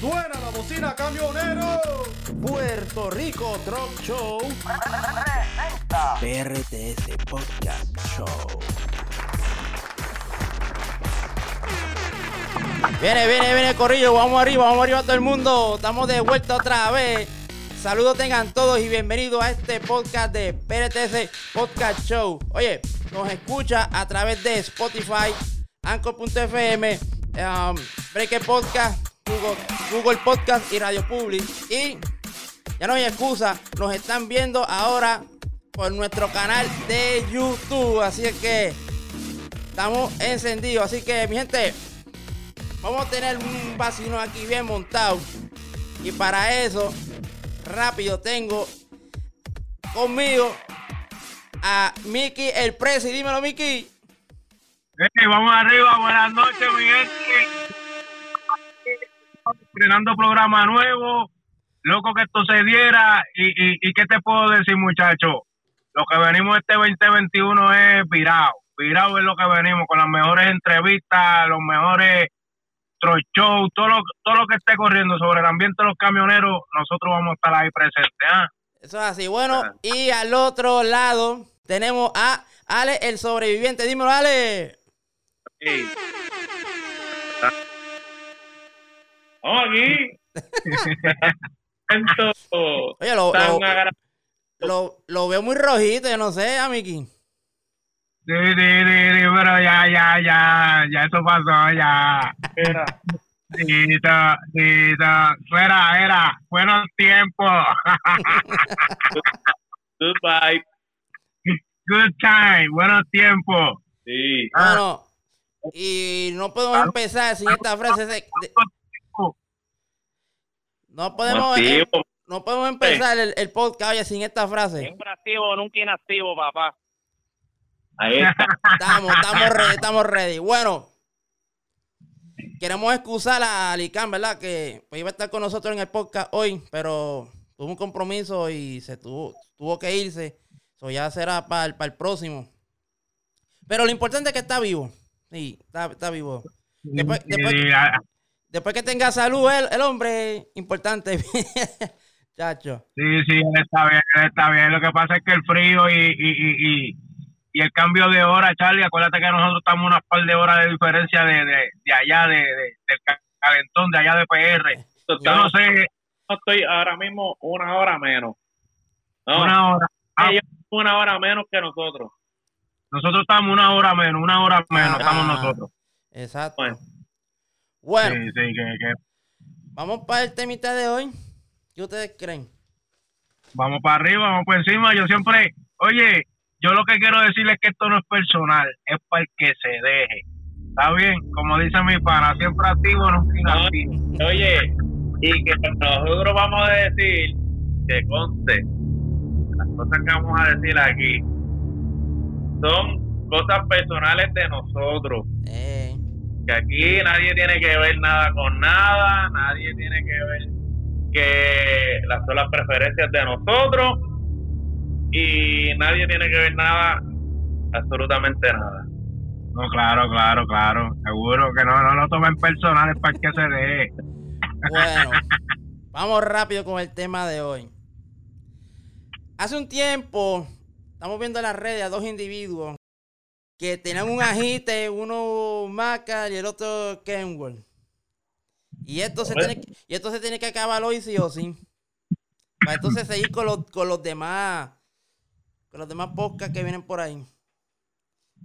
Suena la bocina camionero. Puerto Rico Truck Show. PRTS Podcast Show. Viene, viene, viene, Corrillo. Vamos arriba, vamos arriba todo el mundo. Estamos de vuelta otra vez. Saludos tengan todos y bienvenidos a este podcast de PRTS Podcast Show. Oye, nos escucha a través de Spotify, Anchor.fm, um, Breaker Podcast, Google, Google Podcast y Radio Public. Y ya no hay excusa, nos están viendo ahora por nuestro canal de YouTube. Así es que estamos encendidos. Así que, mi gente, vamos a tener un vacino aquí bien montado. Y para eso, rápido tengo conmigo a Mickey el Presi. Dímelo, Mickey. Hey, vamos arriba, buenas noches, mi gente. Estrenando programa nuevo, loco que esto se diera. Y, y, y qué te puedo decir, muchachos? Lo que venimos este 2021 es virado. Virado es lo que venimos, con las mejores entrevistas, los mejores show, todo lo, todo lo que esté corriendo sobre el ambiente de los camioneros, nosotros vamos a estar ahí presentes. ¿ah? Eso es así. Bueno, y al otro lado tenemos a Ale el sobreviviente. Dímelo, Ale. Sí. Vamos aquí. Siento Oye, lo, lo, lo- lo veo muy rojito, yo no sé, a Mickey. Sí, sí, sí, sí, pero ya, ya, ya, ya eso pasó, ya. Mira, Tito, Tito, fuera, era, buenos tiempos. Goodbye. Good time, buenos tiempos. Sí. Ah. Bueno, y no podemos empezar sin esta frase. de- no podemos, em- no podemos empezar el, el podcast oye, sin esta frase. Siempre activo, nunca inactivo, papá. Ahí está. Estamos, estamos ready, estamos ready. Bueno, queremos excusar a Alicán, ¿verdad? Que pues, iba a estar con nosotros en el podcast hoy, pero tuvo un compromiso y se tuvo, tuvo que irse. Eso ya será para el, para el próximo. Pero lo importante es que está vivo. Sí, está, está vivo. Después, después, Sí, después que tenga salud, el, el hombre, importante. Chacho. sí, sí, él está bien, él está bien. Lo que pasa es que el frío y, y, y, y, y el cambio de hora, Charlie, acuérdate que nosotros estamos unas par de horas de diferencia de, de, de allá, de, de- del calentón, de allá de PR. Yo no sé, No estoy ahora mismo una hora menos. No, una hora. Ah, ellos una hora menos que nosotros. nosotros estamos una hora menos, una hora menos, Ah, estamos nosotros. Exacto. Bueno. Bueno, Sí, sí, que, que vamos para el temita de hoy. ¿Qué ustedes creen? vamos para arriba, vamos por encima. Yo siempre, oye, yo lo que quiero decirles es que esto no es personal, es para el que se deje. ¿Está bien? Como dice mi pana, siempre activo, nunca inactivo. Oye, y que nosotros vamos a decir que conste, las cosas que vamos a decir aquí son cosas personales de nosotros. Eh, que aquí nadie tiene que ver nada con nada, nadie tiene que ver que las son las preferencias de nosotros y nadie tiene que ver nada, absolutamente nada. No, claro, claro, claro. Seguro que no, no lo tomen personal, es para el que se deje. bueno, vamos rápido con el tema de hoy. Hace un tiempo, estamos viendo en las redes a dos individuos que tenían un agite, uno Maca y el otro Kenworth. Y esto se tiene, que- y esto se tiene que acabar hoy sí o sí. Para entonces seguir con los, con los demás, con los demás podcasts que vienen por ahí.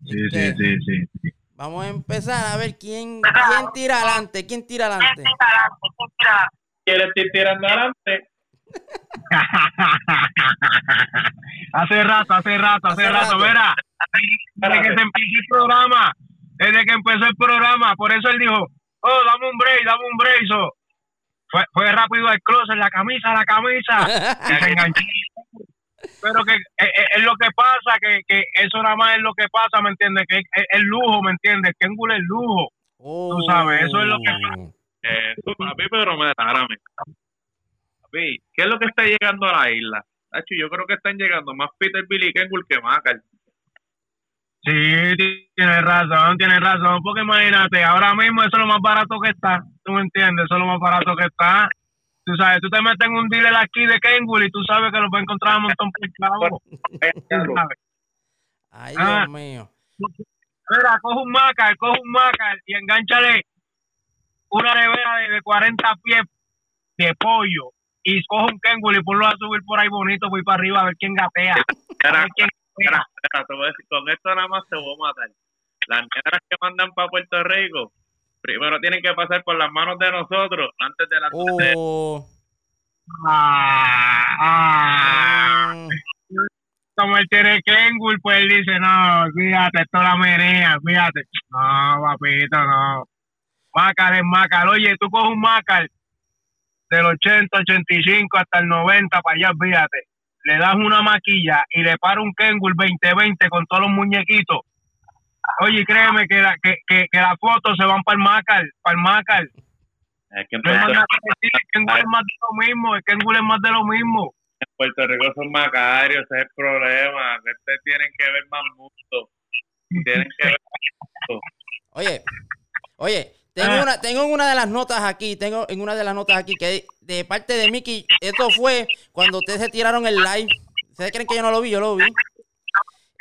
Sí, sí, sí, sí. sí. Vamos a empezar a ver quién, quién tira adelante, quién tira adelante. ¿Quieres ir tirando adelante? hace rato, hace rato, hace, Hace rato, rato. verá. Desde que se empezó el programa, desde que empezó el programa, por eso él dijo, oh, dame un break, dame un break. So, fue, fue rápido al closet, la camisa, la camisa, y se enganchó. Pero que es, es- es lo que pasa, que, que eso nada más es lo que pasa, ¿me entiendes? Que es, es el lujo, ¿me entiendes? Que es lujo. Tú sabes, eso es lo que- Eh, tú, papi, pero me. Papi, ¿qué es lo que está llegando a la isla? Tacho, yo creo que están llegando más Peter Billy Kenwood que Macar. Sí, tienes razón, tienes razón, porque imagínate, ahora mismo eso es lo más barato que está, tú me entiendes, eso es lo más barato que está. Tú sabes, tú te metes en un dealer aquí de Kenwood y tú sabes que lo encontrar a un montón por chavo. Ay, Ah. Dios mío. Mira, coge un maca, coge un maca y enganchale una nevera de, de 40 pies de pollo y coge un Kenwood y ponlo a subir por ahí bonito, voy para arriba a ver quién gatea. A Espera, ver quién espera, gatea. espera, te voy a decir, con esto nada más te voy a matar. Las negras que mandan para Puerto Rico, primero tienen que pasar por las manos de nosotros antes de las de- Oh, Ah, ah. mm, como él tiene Kenwood, pues él dice, no, fíjate, esto es la menea, fíjate. No, papito, no. Macal es Macal. Oye, tú coges un Macal del 80, 85 hasta el 90 para allá, fíjate. Le das una maquilla y le para un Kenwood 2020 con todos los muñequitos. Oye, créeme que, la, que, que, que las fotos se van para el Macal, para el Macal. Es que en más Puerto, que es más de lo mismo, el Kenwood es más de lo mismo. en Puerto Rico son macarios, ese es el problema. que Ustedes tienen que ver más mundo. Tienen que ver Oye, oye, tengo Ah. una, tengo una de las notas aquí, tengo en una de las notas aquí que de parte de Mickey, esto fue cuando ustedes se tiraron el live. ¿Ustedes creen que yo no lo vi? Yo lo vi.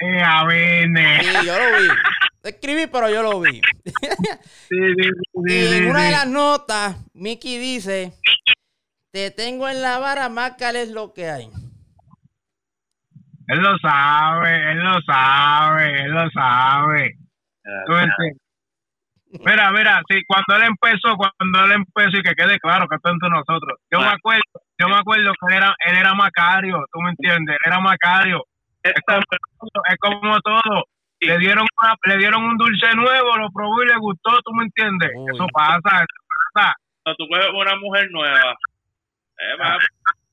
Eh, a ver. Sí, yo lo vi. Escribí, pero yo lo vi. Sí, sí, sí, Y sí, en una sí. de las notas, Mickey dice, te tengo en la vara, más es lo que hay. Él lo sabe, él lo sabe, él lo sabe. ¿Tú entiendes? Mira, mira, sí, cuando él empezó, cuando él empezó, y que quede claro que esto es entre nosotros, yo me acuerdo, yo me acuerdo que él era, él era Macario, tú me entiendes, él era Macario, es como, es como todo, le dieron una- le dieron un dulce nuevo, lo probó y le gustó, tú me entiendes, Uy. eso pasa, eso pasa, Cuando tú coges una mujer nueva, eh, va,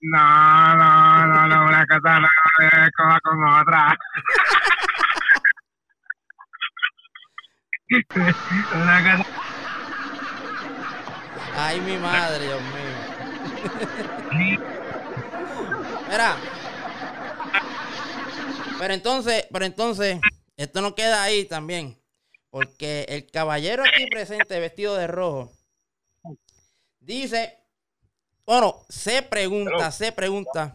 no, no, no, no, una cosa no con otra. una cosa Ay, mi madre, Dios mío. Mira. Pero entonces, pero entonces, esto no queda ahí también. Porque el caballero aquí presente, vestido de rojo, dice, bueno, se pregunta, se pregunta,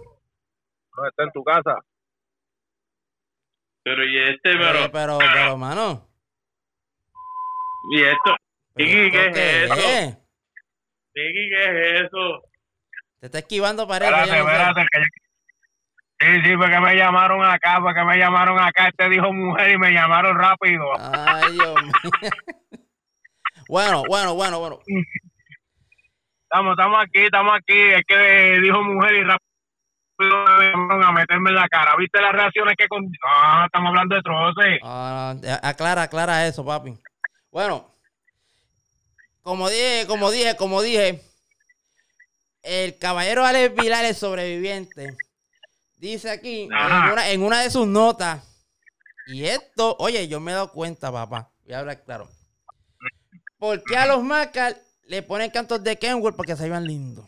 no está en tu casa. pero y este, eh, pero, pero, pero, mano, y esto, Chiqui, ¿qué ¿esto es eso? es? Chiqui, ¿qué es eso? Te está esquivando, parece. Espérate, espérate, que Sí, sí, porque me llamaron acá, porque me llamaron acá, este dijo mujer y me llamaron rápido. Ay, Dios mío. Bueno, bueno, bueno, bueno. Estamos, estamos aquí, estamos aquí, es que dijo mujer y rápido me llamaron a meterme en la cara. ¿Viste las reacciones que con... No, estamos hablando de troce. Ah, aclara, aclara eso, papi. Bueno, como dije, como dije, como dije, el caballero Alex Vilar, el sobreviviente, dice aquí en una, en una de sus notas, y esto, oye, yo me he dado cuenta, papá, voy a hablar claro. ¿Por qué a los Macal le ponen cantos de Kenworth? Porque se vean lindos.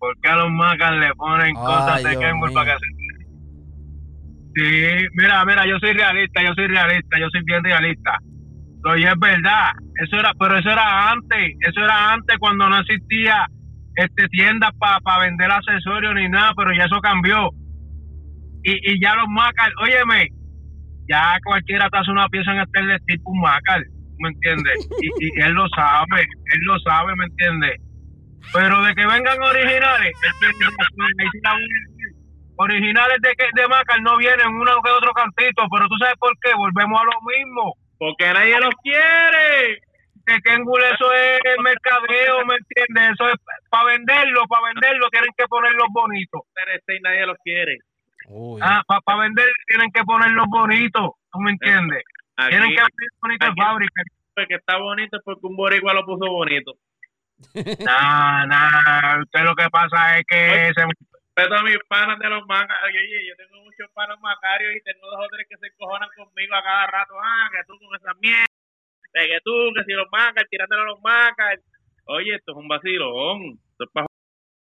¿Por qué a los macas le ponen Ay, cosas de Kenwood para que se... Sí, mira, mira, yo soy realista, yo soy realista, yo soy bien realista. Oye, es verdad, eso era, pero eso era antes, eso era antes cuando no existía este tiendas para vender accesorios ni nada, pero ya eso cambió. Y, y ya los macas, óyeme, ya cualquiera te hace una pieza en este tipo un macal, ¿me entiendes? Y, y él lo sabe, él lo sabe, ¿me entiendes? Pero de que vengan originales, él originales de que de Macal no vienen uno que otro cantito, pero tú sabes por qué, volvemos a lo mismo. Porque nadie los quiere. Que Kenwood eso es mercadeo, ¿me entiendes? Eso es para venderlo, para venderlo tienen que ponerlos bonitos. Este y nadie los quiere. Uy. Ah, para vender tienen que ponerlos bonitos, ¿tú me entiendes? Aquí, Tienen que poner bonitos de aquí- fábrica. el que está bonito es porque un boricua lo puso bonito. Nah, nah, usted lo que pasa es que se Respeto a mis panas de los mangas. Oye, oye, yo tengo muchos panas macarios y tengo dos o tres que se encojonan conmigo a cada rato. Ah, que tú con esa mierda. De que tú, que si los mangas, tirándole a los mangas. Oye, esto es un vacilón. Esto es para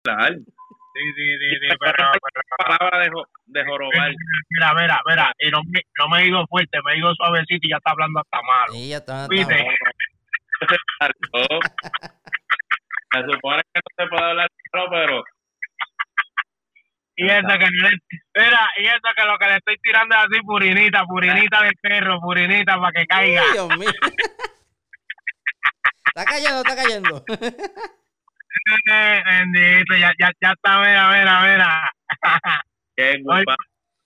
joder. Sí, sí, sí, sí, pero, pero- Palabra de, jo- de jorobar. mira, mira, mira, y no, me- no me ido fuerte, me ido suavecito y ya está hablando hasta malo. Sí, ya está. ¿Viste? Se supone que no se puede hablar claro, pero Y eso que no le, mira, y eso que lo que le estoy tirando es así, purinita, purinita de perro, purinita para que caiga. Uy, Dios mío. Está cayendo, está cayendo. Eh, Bendito, ya, ya, ya está, mira, mira, mira. qué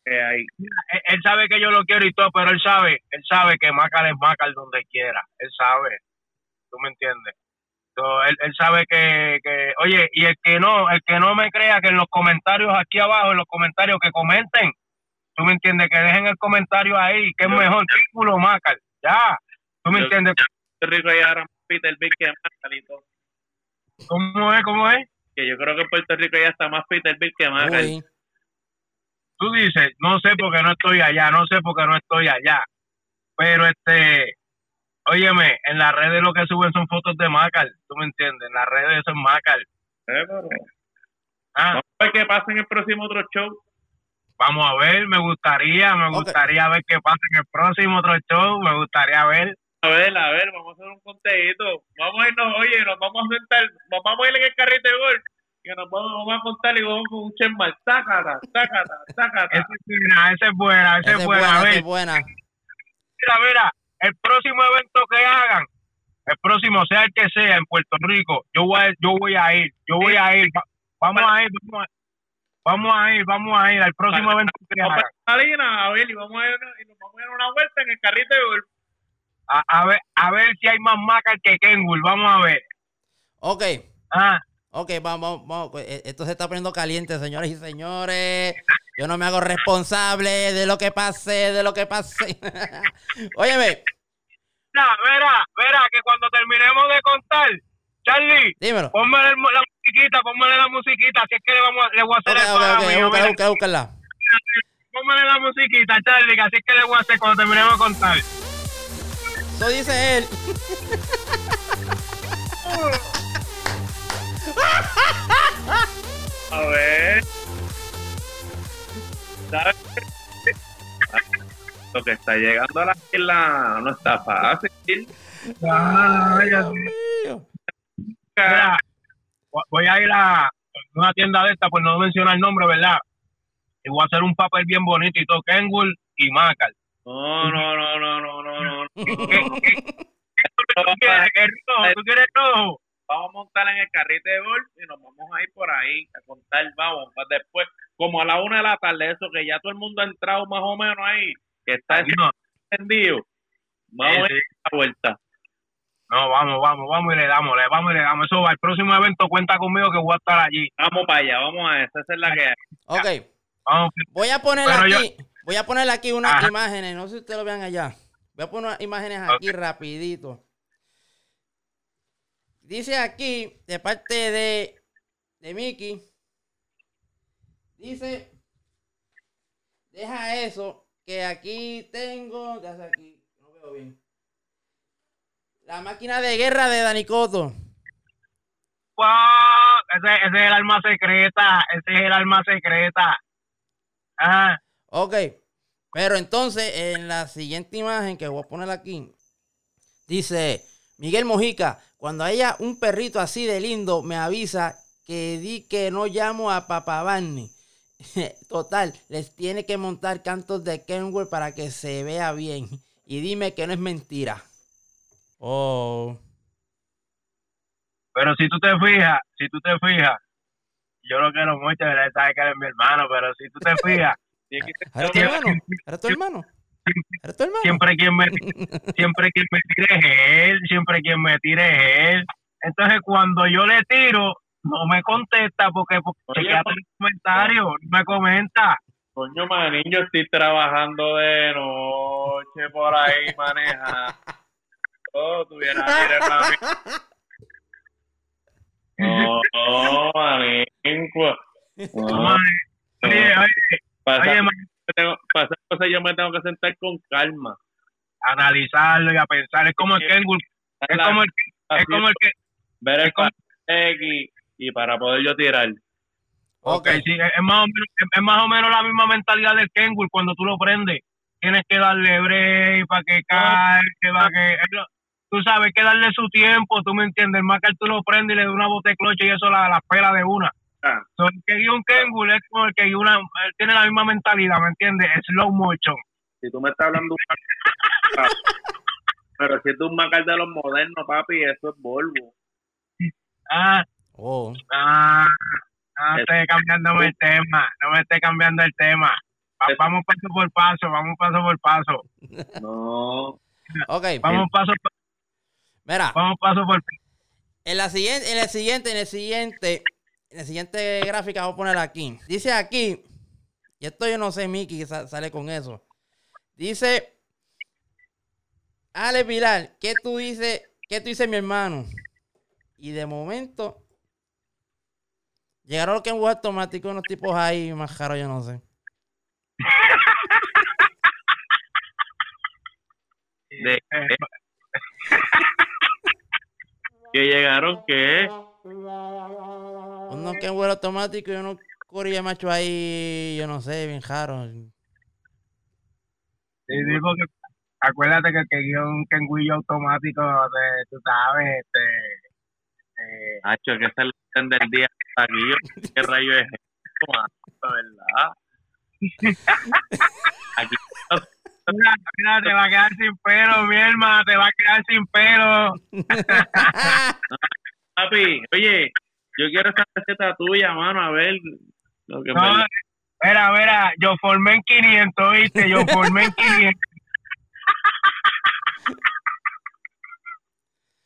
él sabe que yo lo quiero y todo, pero él sabe, él sabe que Macal es Macal donde quiera. Él sabe. ¿Tú me entiendes? So, él, él sabe que, que, oye, y el que no, el que no me crea que en los comentarios aquí abajo, en los comentarios que comenten, tú me entiendes, que dejen el comentario ahí, que es mejor, título Macal, ya, tú me Yo- entiendes, Puerto Rico ya ahora Peter Big que Macal y todo. ¿cómo es, cómo es? Que yo creo que en Puerto Rico ya está más Peter Big que Macal. Uy, tú dices, no sé porque no estoy allá, no sé porque no estoy allá. Pero este, óyeme, en las redes lo que suben son fotos de Macal, tú me entiendes, en las redes eso es Macal. Eh, pero- Ah, Vamos a ver qué pasa en el próximo otro show. vamos a ver, me gustaría, me gustaría ver qué pasa en el próximo otro show, me gustaría ver. A ver, a ver, vamos a hacer un conteíto. Vamos a irnos, oye, nos vamos a sentar, nos vamos a ir en el carrito de golf. Que nos vamos, vamos a contar y vamos con un chenmal. Tácata, tácata, tácata. Esa es buena, esa es buena, esa esa es es buena. A esa ver, es buena. mira, mira, el próximo evento que hagan, el próximo, sea el que sea, en Puerto Rico, yo voy a, yo voy a ir, yo voy a ir, va- vamos a ir, vamos a, vamos a ir, vamos a ir al próximo evento que Vamos hagan. a ver, y vamos a ir, y nos vamos a dar una vuelta en el carrito de golf. A, a ver, a ver si hay más Macal que Kenwood, vamos a ver. Ok, Ah, ok, vamos, vamos. eh, Esto se está poniendo caliente, señores y señores. Yo no me hago responsable de lo que pase, de lo que pase. Óyeme, mira, verá, verá, que cuando terminemos de contar, Charlie, dímelo. ponme la, musiquita, ponme la musiquita, si es que le, vamos, a- le voy a hacer Ok, el ok, pago, ok, mío, búscala, mira. búscala, búscala. Póngale la musiquita, Charlie, que así es que le voy a hacer cuando terminemos de contar. Eso dice él. A ver. ¿Sabes? Lo que está llegando a la isla no está fácil. Ay, Dios mío. Mira, vo- voy a ir a una tienda de esta, por no mencionar el nombre, ¿verdad? Y voy a hacer un papel bien bonito y todo, Kenwood y Macal. No, no, no, no, no, no, no. ¿Qué, qué- ¿Tú quieres, el rojo? ¿Tú quieres rojo? Vamos a montar en el carrito de golf y nos vamos a ir por ahí a contar, vamos, pa- después, como a la una de la tarde, eso que ya todo el mundo ha entrado más o menos ahí, que está No, encendido. Vamos Sí, a ir a la vuelta. no, vamos, vamos, vamos y le damos, le vamos y le damos. Eso va, el próximo evento cuenta conmigo que voy a estar allí. Vamos para allá, vamos a esa, esa es la que hay. Ok, Vamos, voy a poner Pero yo- aquí, voy a poner aquí unas Ajá. imágenes, no sé si ustedes lo vean allá. Voy a poner unas imágenes aquí rapidito. Dice aquí, de parte de, de Mickey, dice, deja eso, que aquí tengo, déjame aquí, no veo bien. La máquina de guerra de Dani Coto. ¡Wow! Ese, ese es el alma secreta, ese es el alma secreta. Ah, Ok, pero entonces en la siguiente imagen que voy a poner aquí, dice Miguel Mojica, cuando haya un perrito así de lindo, me avisa que di que no llamo a Papá Barney. Total, les tiene que montar cantos de Kenworth para que se vea bien. Y dime que no es mentira. Oh. pero si tú te fijas, si tú te fijas, yo lo quiero mucho, él sabe que eres mi hermano, pero si tú te fijas, que ¿Eres tu hermano? ¿Eres tu hermano? Siempre quien me siempre quien me tire es él, siempre quien me tire es él. Entonces cuando yo le tiro, no me contesta porque, porque Oye, el comentario, no me comenta. Coño, manín, yo estoy trabajando de noche por ahí, maneja. Oh, tuviera que ir a la- No, no, manín, pues. No, Oye, oye, oye, tengo- para esas cosas yo me tengo que sentar con calma. analizarlo y a pensar, es como el Kenwood, es como el, es como el que ver el es como- X y para poder yo tirar. Ok. Sí, es, más o menos, es, más o menos la misma mentalidad del Kenwood cuando tú lo prendes. Tienes que darle break para que caiga, que va que... lo- Tú sabes, que darle su tiempo, tú me entiendes. El Macar tú lo prendes y le das una bote de cloche y eso la, la pela de una. Ah. So, el que guía un Kenwood es como el que guía una... Él tiene la misma mentalidad, ¿me entiendes? Slow motion. Si tú me estás hablando de un Macar, pero si es de un Macar de los modernos, papi, eso es Volvo. Ah, Oh. ah, no Es- esté cambiándome el tema, no me esté cambiando el tema. Va- Es- Vamos paso por paso, vamos paso por paso. No. Ok. Vamos paso, Mira, vamos paso por en la siguiente, en el siguiente, en el siguiente, en el siguiente gráfica voy a poner aquí. Dice aquí, y esto yo no sé, Mickey, sale con eso. Dice, Ale Pilar, ¿qué tú dices? ¿Qué tú dices, mi hermano? Y de momento, llegaron los que en automático, unos tipos ahí más caros, yo no sé. De- que llegaron, que Unos que en vuelo automático y unos corilla macho ahí, yo no sé, bien raros. Sí, digo que acuérdate que el que guió un kenguillo automático, de, tú sabes, este, eh, Hacho, que se le entiende el día aquí. Yo, ¿Qué rayo es esto? ¿Verdad? Aquí, mira, mira, te va a quedar sin pelo, mi hermana, te va a quedar sin pelo. papi, oye, yo quiero esa receta tuya, mano, a ver. Lo que No, me- mira, mira, yo formé en 500, ¿viste? Yo formé en 500.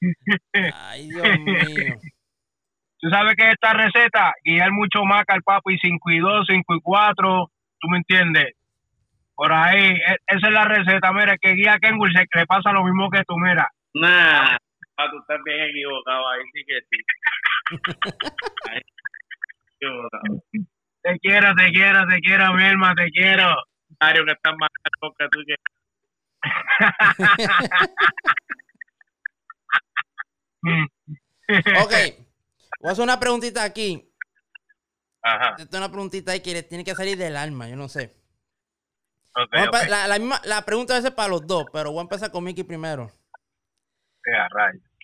Ay, Dios mío. Tú sabes que esta receta, guiar mucho más al papo y 5 y 2, 5 y 4, tú me entiendes. Por ahí, e- esa es la receta. Mira, que guía a Kenwood se le pasa lo mismo que tú, mira. Nah, ah, tú estás bien equivocado, ahí sí que sí. Ahí, equivocado. Te quiero, te quiero, te quiero, mi hermano, te quiero. Mario, que estás más alto que tú que... Ok, voy a hacer una preguntita aquí. Ajá, Esta es una preguntita ahí que le tiene que salir del alma, yo no sé. a la, la misma, la pregunta debe ser para los dos, pero voy a empezar con Mickey primero. Sí, a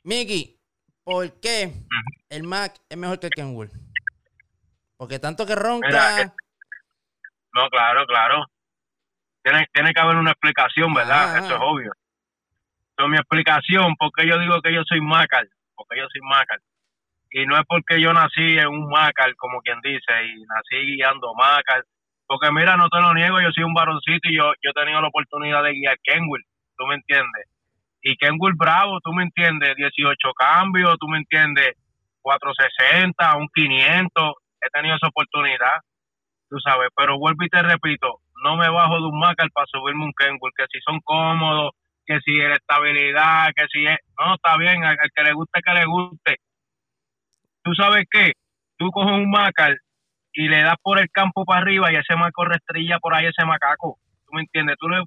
Mickey, ¿por qué el Mac es mejor que el Kenwood? Porque tanto que ronca. Mira, No, claro, claro. Tiene, tiene que haber una explicación, ¿verdad? Eso es obvio. Entonces, mi explicación, porque yo digo que yo soy Macal, porque yo soy Macal. Y no es porque yo nací en un Macal, como quien dice, y nací guiando Macal. Porque mira, no te lo niego, yo soy un varoncito y yo, yo he tenido la oportunidad de guiar Kenwood, tú me entiendes. Y Kenwood Bravo, tú me entiendes, 18 cambios, tú me entiendes, 460, un 500, he tenido esa oportunidad tú sabes, pero vuelvo y te repito, no me bajo de un Macar para subirme un Kenwood, que si son cómodos, que si la estabilidad, que si es, no, está bien, al, que le guste, que le guste. Tú sabes qué, tú coges un Macar y le das por el campo para arriba y ese marco restrilla por ahí ese macaco, tú me entiendes, tú, le,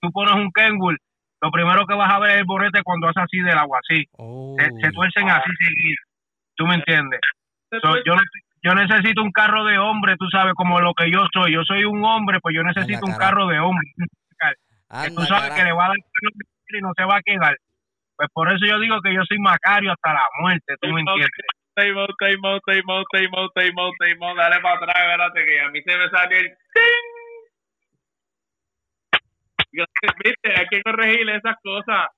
tú pones un Kenwood, lo primero que vas a ver es el bonete cuando hace así del agua, así, Oh. se, se tuercen así seguido, tú me entiendes. So, yo, yo necesito un carro de hombre, tú sabes, como lo que yo soy. Yo soy un hombre, pues yo necesito un carro de hombre. que tú sabes que le va a dar y no se va a quedar. Pues por eso yo digo que yo soy Macario hasta la muerte, tú me entiendes. Time out, time out, time out, time out, time out, time out. Dale para atrás, espérate, que a mí se me salió el ting. Viste, hay que corregir esas cosas.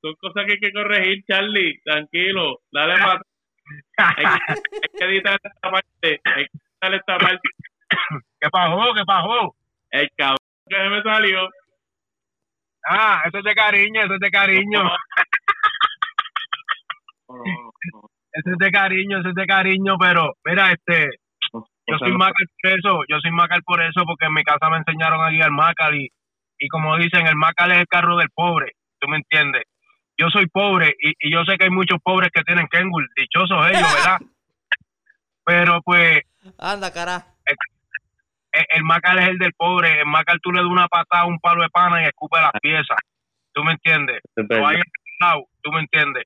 Son cosas que hay que corregir, Charlie. Tranquilo, dale para. Hay que, hay que editar esta parte. Hay que editar esta parte. ¿Qué pasó? ¿Qué pasó? El cabrón que se me salió. Ah, eso es de cariño, eso es de cariño. No, no, no. Eso es de cariño, eso es de cariño, pero mira, este, yo soy Macal por eso, yo soy Macal por eso, porque en mi casa me enseñaron a guiar Macal y, y como dicen, el Macal es el carro del pobre, tú me entiendes. Yo soy pobre y, y yo sé que hay muchos pobres que tienen Kenwood, dichosos ellos, ¿verdad? Pero pues Anda, cara. el, el Macal es el del pobre, el Macal tú le das una patada a un palo de pana y escupe las piezas, tú me entiendes. No hay lado, tú me entiendes.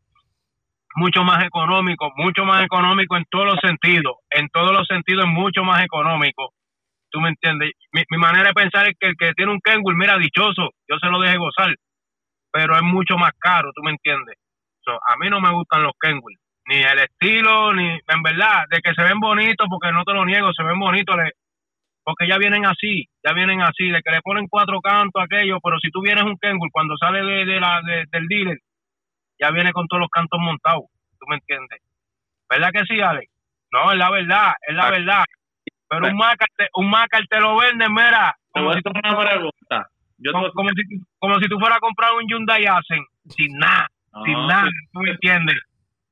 mucho más económico, mucho más económico en todos los sentidos, en todos los sentidos es mucho más económico. ¿Tú me entiendes? Mi, mi manera de pensar es que el que tiene un Kenwood, mira, dichoso, yo se lo deje gozar, pero es mucho más caro, ¿tú me entiendes? So, a mí no me gustan los Kenwood, ni el estilo, ni, en verdad, de que se ven bonitos, porque no te lo niego, se ven bonitos, le- porque ya vienen así, ya vienen así, de que le ponen cuatro cantos, aquello, pero si tú vienes un Kenwood, cuando sale de, de la, de- del dealer, ya viene con todos los cantos montados, ¿tú me entiendes? ¿Verdad que sí, Alex? No, es la verdad, es la Ah. verdad. Pero un Macar, te, un Macar te lo venden, mira, como si, tú, una pregunta. Yo como, si, como si tú fueras a comprar un Hyundai Accent, sin nada, sin No, nada, ¿tú me entiendes?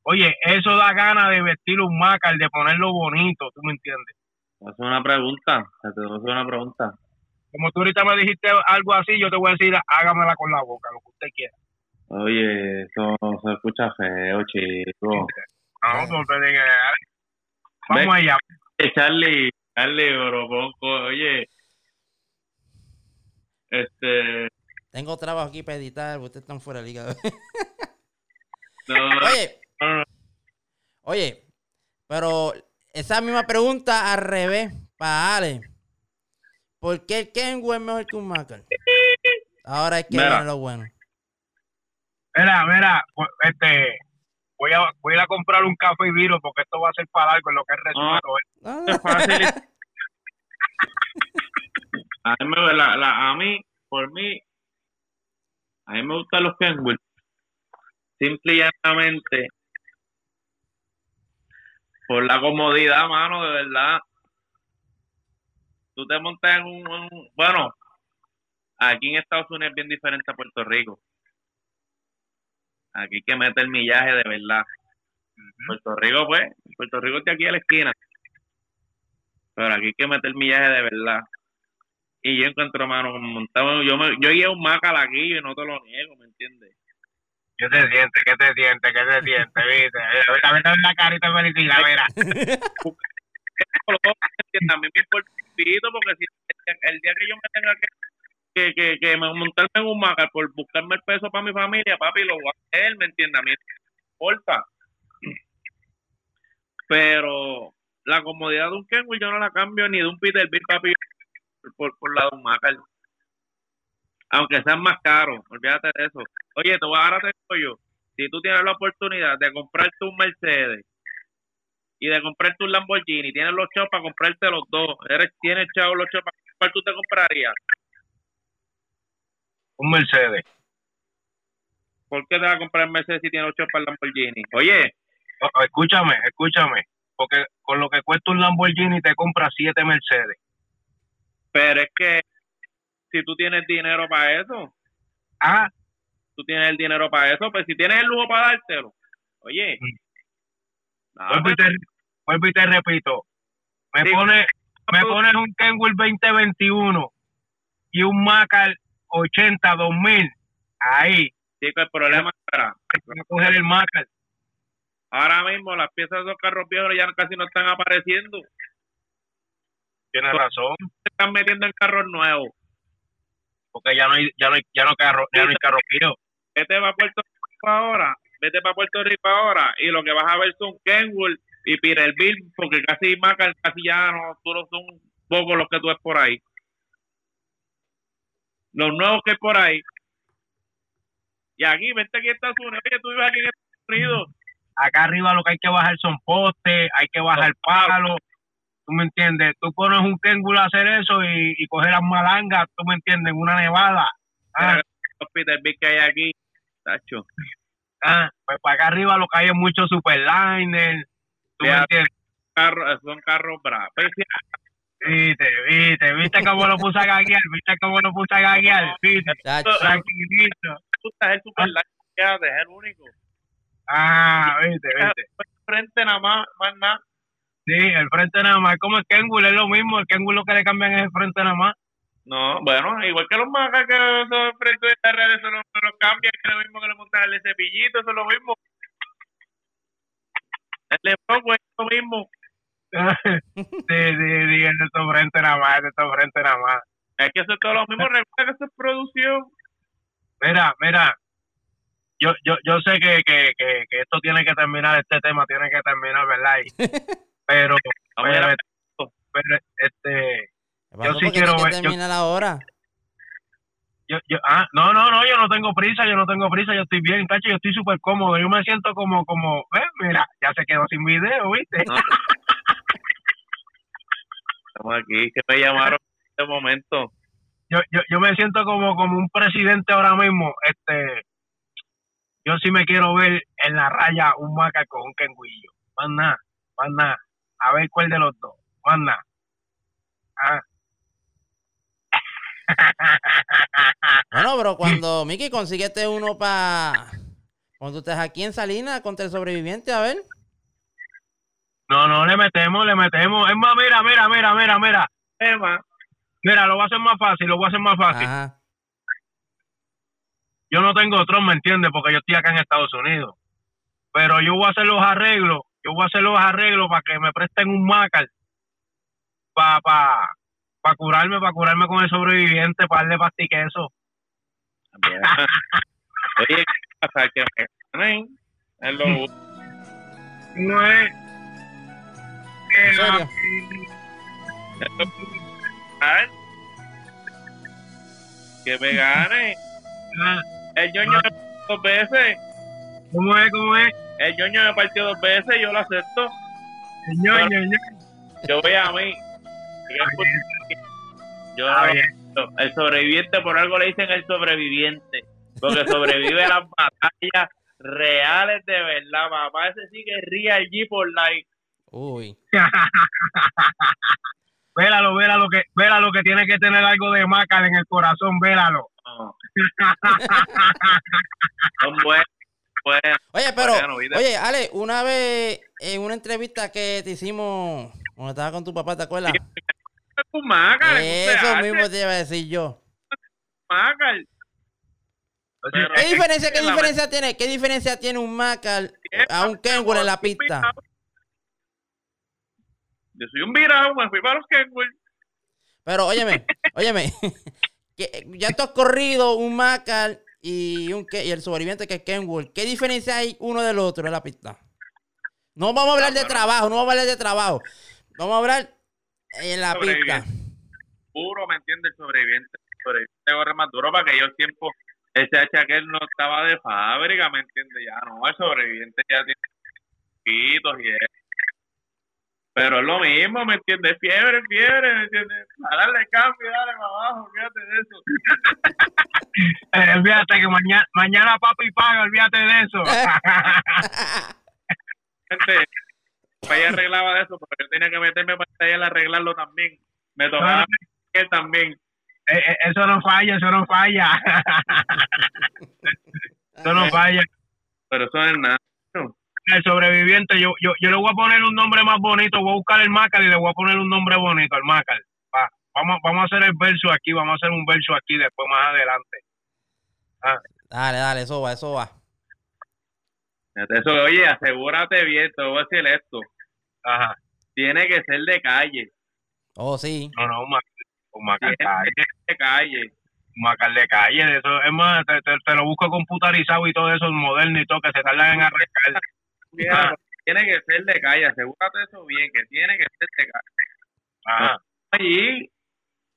Oye, eso da ganas de vestir un Macar, de ponerlo bonito, ¿tú me entiendes? hacer una pregunta. Te voy a hacer una pregunta. Como tú ahorita me dijiste algo así, yo te voy a decir, hágamela con la boca, lo que usted quiera. Oye, eso se escucha feo, chico. No, no te digas, Vamos allá. Charlie, Charlie, pero poco, oye. Este. Tengo trabajo aquí para editar, ustedes están fuera de liga. No, Oye, no, no. oye, pero esa misma pregunta al revés, para Ale. ¿Por qué el Kenwood es mejor que un Macar? Ahora es que viene lo bueno. Mira, mira, pues, este, voy a, voy a ir a comprar un café y vino porque esto va a ser para algo en lo que es resumen. Ah, Es fácil. A mí, me- la, la- a mí, por mí, a mí me gustan los Kenwood. Simple y llanamente por la comodidad, mano, de verdad. Tú te montas en un, en un- Bueno, aquí en Estados Unidos es bien diferente a Puerto Rico. Aquí hay que meter millaje de verdad. Puerto Rico, pues, Puerto Rico está aquí a la esquina. Pero aquí hay que meter millaje de verdad. Y yo encuentro, mano, como montado, yo, me, yo llevo un Macal aquí y no te lo niego, ¿me entiendes? ¿Qué te sientes? ¿Qué te sientes? ¿Qué te sientes? ¿Viste? A ver, la carita felicidad, mira. A mí me importa porque si el día que yo me tenga que que, que, que me montarme en un Macal por buscarme el peso para mi familia, papi, lo voy a hacer, ¿me entiendes? A mí importa. Pero la comodidad de un Kenwood yo no la cambio ni de un Peterbilt, papi, por, por la de un Macal. Aunque sean más caros, olvídate de eso. Oye, a ahora te digo yo, si tú tienes la oportunidad de comprarte un Mercedes y de comprarte un Lamborghini, tienes los chavos para comprarte los dos, eres tienes chavos los chavos para ¿cuál tú te comprarías? Un Mercedes. ¿Por qué te vas a comprar el Mercedes si tienes los chavos para el Lamborghini? Oye, O- o escúchame, escúchame. Porque con lo que cuesta un Lamborghini te compras siete Mercedes. pero es que si tú tienes dinero para eso, Ah, tú tienes el dinero para eso, pues si tienes el lujo para dártelo, oye, nada, vuelvo, y te, vuelvo y te repito. Me Sí. pone me pones un Kenwood 2021 y un Macar 80 2000. Ahí, chico, el problema es, espera, voy a coger el Macar. ahora mismo las piezas de esos carros viejos ya casi no están apareciendo, Tienes razón. se están metiendo en carros nuevos. Porque ya no hay, ya no hay, ya no carro, ya no hay carro viejo. vete para Puerto Rico ahora, vete para Puerto Rico ahora y lo que vas a ver son Kenwood y Peterbilt porque casi Macar casi ya no, tú no son pocos los que tú ves por ahí. Los nuevos que hay por ahí. Y aquí, vente aquí a Estados Unidos, oye, tú vives aquí en Estados Unidos, Acá arriba lo que hay que bajar son postes, hay que bajar palos. ¿Tú me entiendes? Tú pones un Kenwood a hacer eso y, y coger las malangas, ¿tú me entiendes? En una nevada. Ah, Peterbilt que hay aquí, tacho. ah, pues para acá arriba lo que hay es mucho superliner. ¿Tú me entiendes? Carros, son carros bravos. Viste, viste, viste cómo lo puse a gaguear, viste cómo lo puse a gaguear, viste, tranquilito. el quédate, es el único. Ah, viste, viste. Frente nada más, más nada. Sí, el frente nada más, es como el Kenwood, es lo mismo, el Kenwood lo que le cambian es el frente nada más. No, bueno, igual que los macas que son frente de redes, eso lo, lo cambian, que es lo mismo que le montan el cepillito, eso es lo mismo. El pues, es lo mismo. Sí, sí, es de tu frente nada más, de tu frente nada más. Es que eso es todo lo mismo, recuerda que eso es producción. Mira, mira, yo, yo, yo sé que, que, que, que esto tiene que terminar este tema, tiene que terminar, ¿verdad? Y- pero, pero, pero, este. Yo sí ¿Por qué quiero tiene que ver- yo- terminar ahora? yo, yo, ah, no, no, no, yo no tengo prisa, yo no tengo prisa, yo estoy bien, tacho, yo estoy súper cómodo, yo me siento como, como, eh, mira, ya se quedó sin video, ¿viste? No. Estamos aquí, que me llamaron en este momento. Yo, yo, yo me siento como, como un presidente ahora mismo, este, yo sí me quiero ver en la raya un maca con un kenguillo, más nada, más nada, a ver cuál de los dos, más nada. Ah. Bueno, pero cuando, Miki, consíguete uno para... Cuando tú estés aquí en Salinas contra el sobreviviente, a ver. No, no, le metemos, le metemos. Es más, mira, mira, mira, mira, mira. Emma, Mira, lo voy a hacer más fácil, lo voy a hacer más fácil. Ajá. Yo no tengo otro, ¿me entiendes? Porque yo estoy acá en Estados Unidos. Pero yo voy a hacer los arreglos, yo voy a hacer los arreglos para que me presten un macar para pa, pa curarme, para curarme con el sobreviviente, para darle pastiqueso. también. Oye, ¿qué pasa? Que. Es No es... Lo-. Que me gane. Ah, El ñoño me partió dos veces. ¿Cómo es? ¿Cómo es? El ñoño me partió dos veces, yo lo acepto. Ño, ño, ño. Yo voy a mí. Yo Ah, bien. el sobreviviente, por algo le dicen el sobreviviente. Porque sobrevive a las batallas reales de verdad, papá. Ese sí que es real G por life. Uy. Vélalo, vélalo que, vélalo que tiene que tener algo de macar en el corazón, vélalo. Son buenos. Oye, pero, Bueno, oye, Ale, una vez en una entrevista que te hicimos cuando estaba con tu papá, ¿te acuerdas? Es un macar, es un Eso mismo te iba a decir yo. macar. Pero ¿Qué diferencia, qué diferencia tiene? ¿Qué diferencia tiene un Macal a un Kenwood en la pista? Yo soy un virado, me fui para los Kenwood. Pero óyeme, óyeme, que ya tú has corrido un Macal y un y el sobreviviente que es Kenwood. ¿Qué diferencia hay uno del otro en la pista? No vamos a hablar de trabajo, no vamos a hablar de trabajo. Vamos a hablar en la pista. Puro, ¿me entiendes? El sobreviviente. El sobreviviente corre más duro para aquellos tiempos. Ese H aquel no estaba de fábrica, ¿me entiendes? Ya no, el sobreviviente ya tiene pitos y eso. Pero es lo mismo, ¿me entiendes? Fiebre, fiebre, ¿me entiendes? A darle cambio, dale para abajo, fíjate de eso. Eh, olvídate que mañana, mañana papi paga, olvídate de eso. Gente, ella arreglaba de eso, porque yo tenía que meterme para ella arreglarlo también. Me tocaba él también. Eh, eh, eso no falla, eso no falla. eso no falla. Pero eso es nada. El sobreviviente, yo, yo, yo le voy a poner un nombre más bonito, voy a buscar el Macal y le voy a poner un nombre bonito al Macal. Va, vamos, vamos a hacer el verso aquí, vamos a hacer un verso aquí después más adelante. Dale, dale, eso va, eso va. Eso, oye, asegúrate bien, te voy a decir esto. Ajá. Tiene que ser de calle. Oh, sí. No, no, un Macal, un Macal calle, de calle. Macal de calle, eso, es más, te, te- te lo busco computarizado y todo eso, moderno y todo, que se tardan en arreglar. Mira, Tiene que ser de calle, asegúrate de eso bien, que tiene que ser de calle. Ajá. Allí,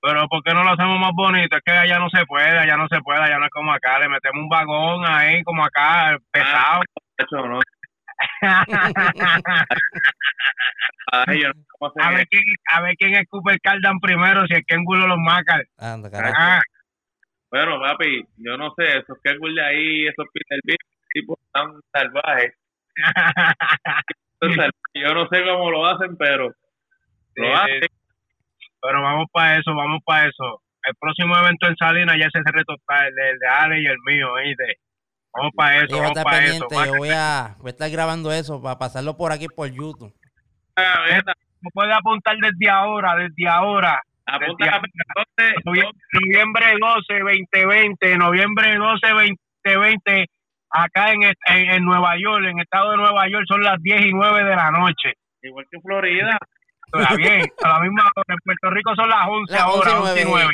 Pero ¿por qué no lo hacemos más bonito? Es que allá no se puede, allá no se puede, allá no es como acá. Le metemos un vagón ahí como acá, pesado. eso no. Ay, yo no sé cómo a, ver quién, a ver quién escupe el cardan primero, si es que engulo los carajo. Ah, Bueno, papi, yo no sé, esos que de ahí, esos Peter tipos tan salvajes. Salvajes. Yo no sé cómo lo hacen, pero lo hacen. Pero vamos para eso, vamos para eso. El próximo evento en Salinas ya ese reto el de, el de Ale y el mío, ¿oíste? Vamos para eso, Yo voy a vamos estar para eso. yo voy a, voy a estar grabando eso para pasarlo por aquí por YouTube. Gaveta, No puede apuntar desde ahora, desde ahora. Apunta Desde entonces, Novie- Noviembre 12, 2020, noviembre 12, 2020, acá en, en, en Nueva York, en el estado de Nueva York, son las 10 y 9 de la noche. igual que en Florida. Está bien, a la misma hora. En Puerto Rico son las 11 Las ahora, 11 11 y y 9.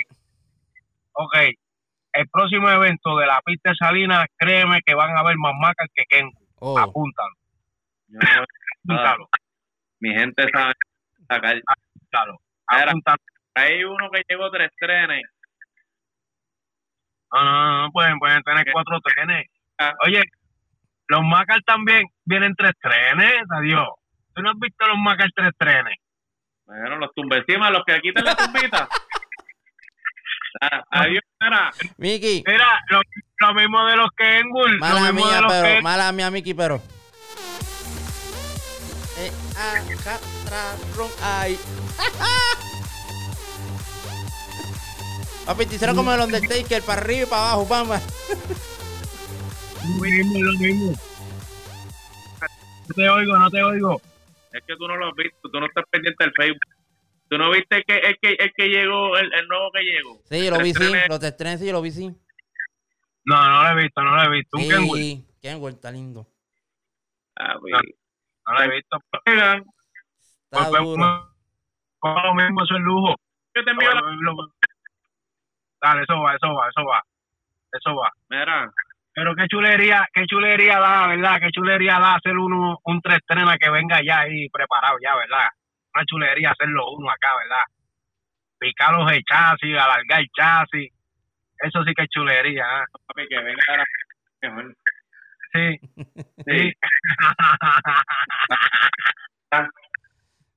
Ok. El próximo evento de la pista de Salinas, créeme que van a haber más macas que Ken. Oh, Apuntan. Yo no voy a nada. Apúntalo, Mi gente sabe sacar. apúntalo, Era. apúntalo. Hay uno que llegó tres trenes. No, no, no, no pueden, pueden tener cuatro trenes. Oye, los Macar también vienen tres trenes, adiós. ¿Tú no has visto los Macar tres trenes? Bueno, los tumbecimas, los que quitan la tumbita. Ah, Adiós, mira. Miki, Mira, lo, lo mismo de los Kenwood, lo mala mismo de mía, los pero, Kenwood. mala mía, Miki, pero. Eh, acá, tra, ron, ay. Papi, te hicieron como el Undertaker, para arriba y para abajo, pamba. Lo mismo, lo mismo. No te oigo, no te oigo. Es que tú no lo has visto, tú no estás pendiente del Facebook. Tú no viste que el que, el que llegó, el, el nuevo que llegó. Sí, yo lo vi, sí. Los tres trenes, sí, yo lo vi, sí. No, no lo he visto, no lo he visto. Un Kenwood, Sí, Kenwood está lindo. Ah, pues, no lo he visto. llegan. Está Pues, pues, duro. pues, lo mismo, eso es lujo. Yo te envío la... Dale, eso va, eso va, eso va. Eso va. Mira, Pero qué chulería, qué chulería da, ¿verdad? Qué chulería da hacer uno, un tres trenes que venga ya ahí preparado ya, ¿verdad? Una chulería hacerlo uno acá, ¿verdad? Picar los chasis, alargar el chasis. Eso sí que es chulería, ¿eh? papi, que venga la... mejor. Sí, sí.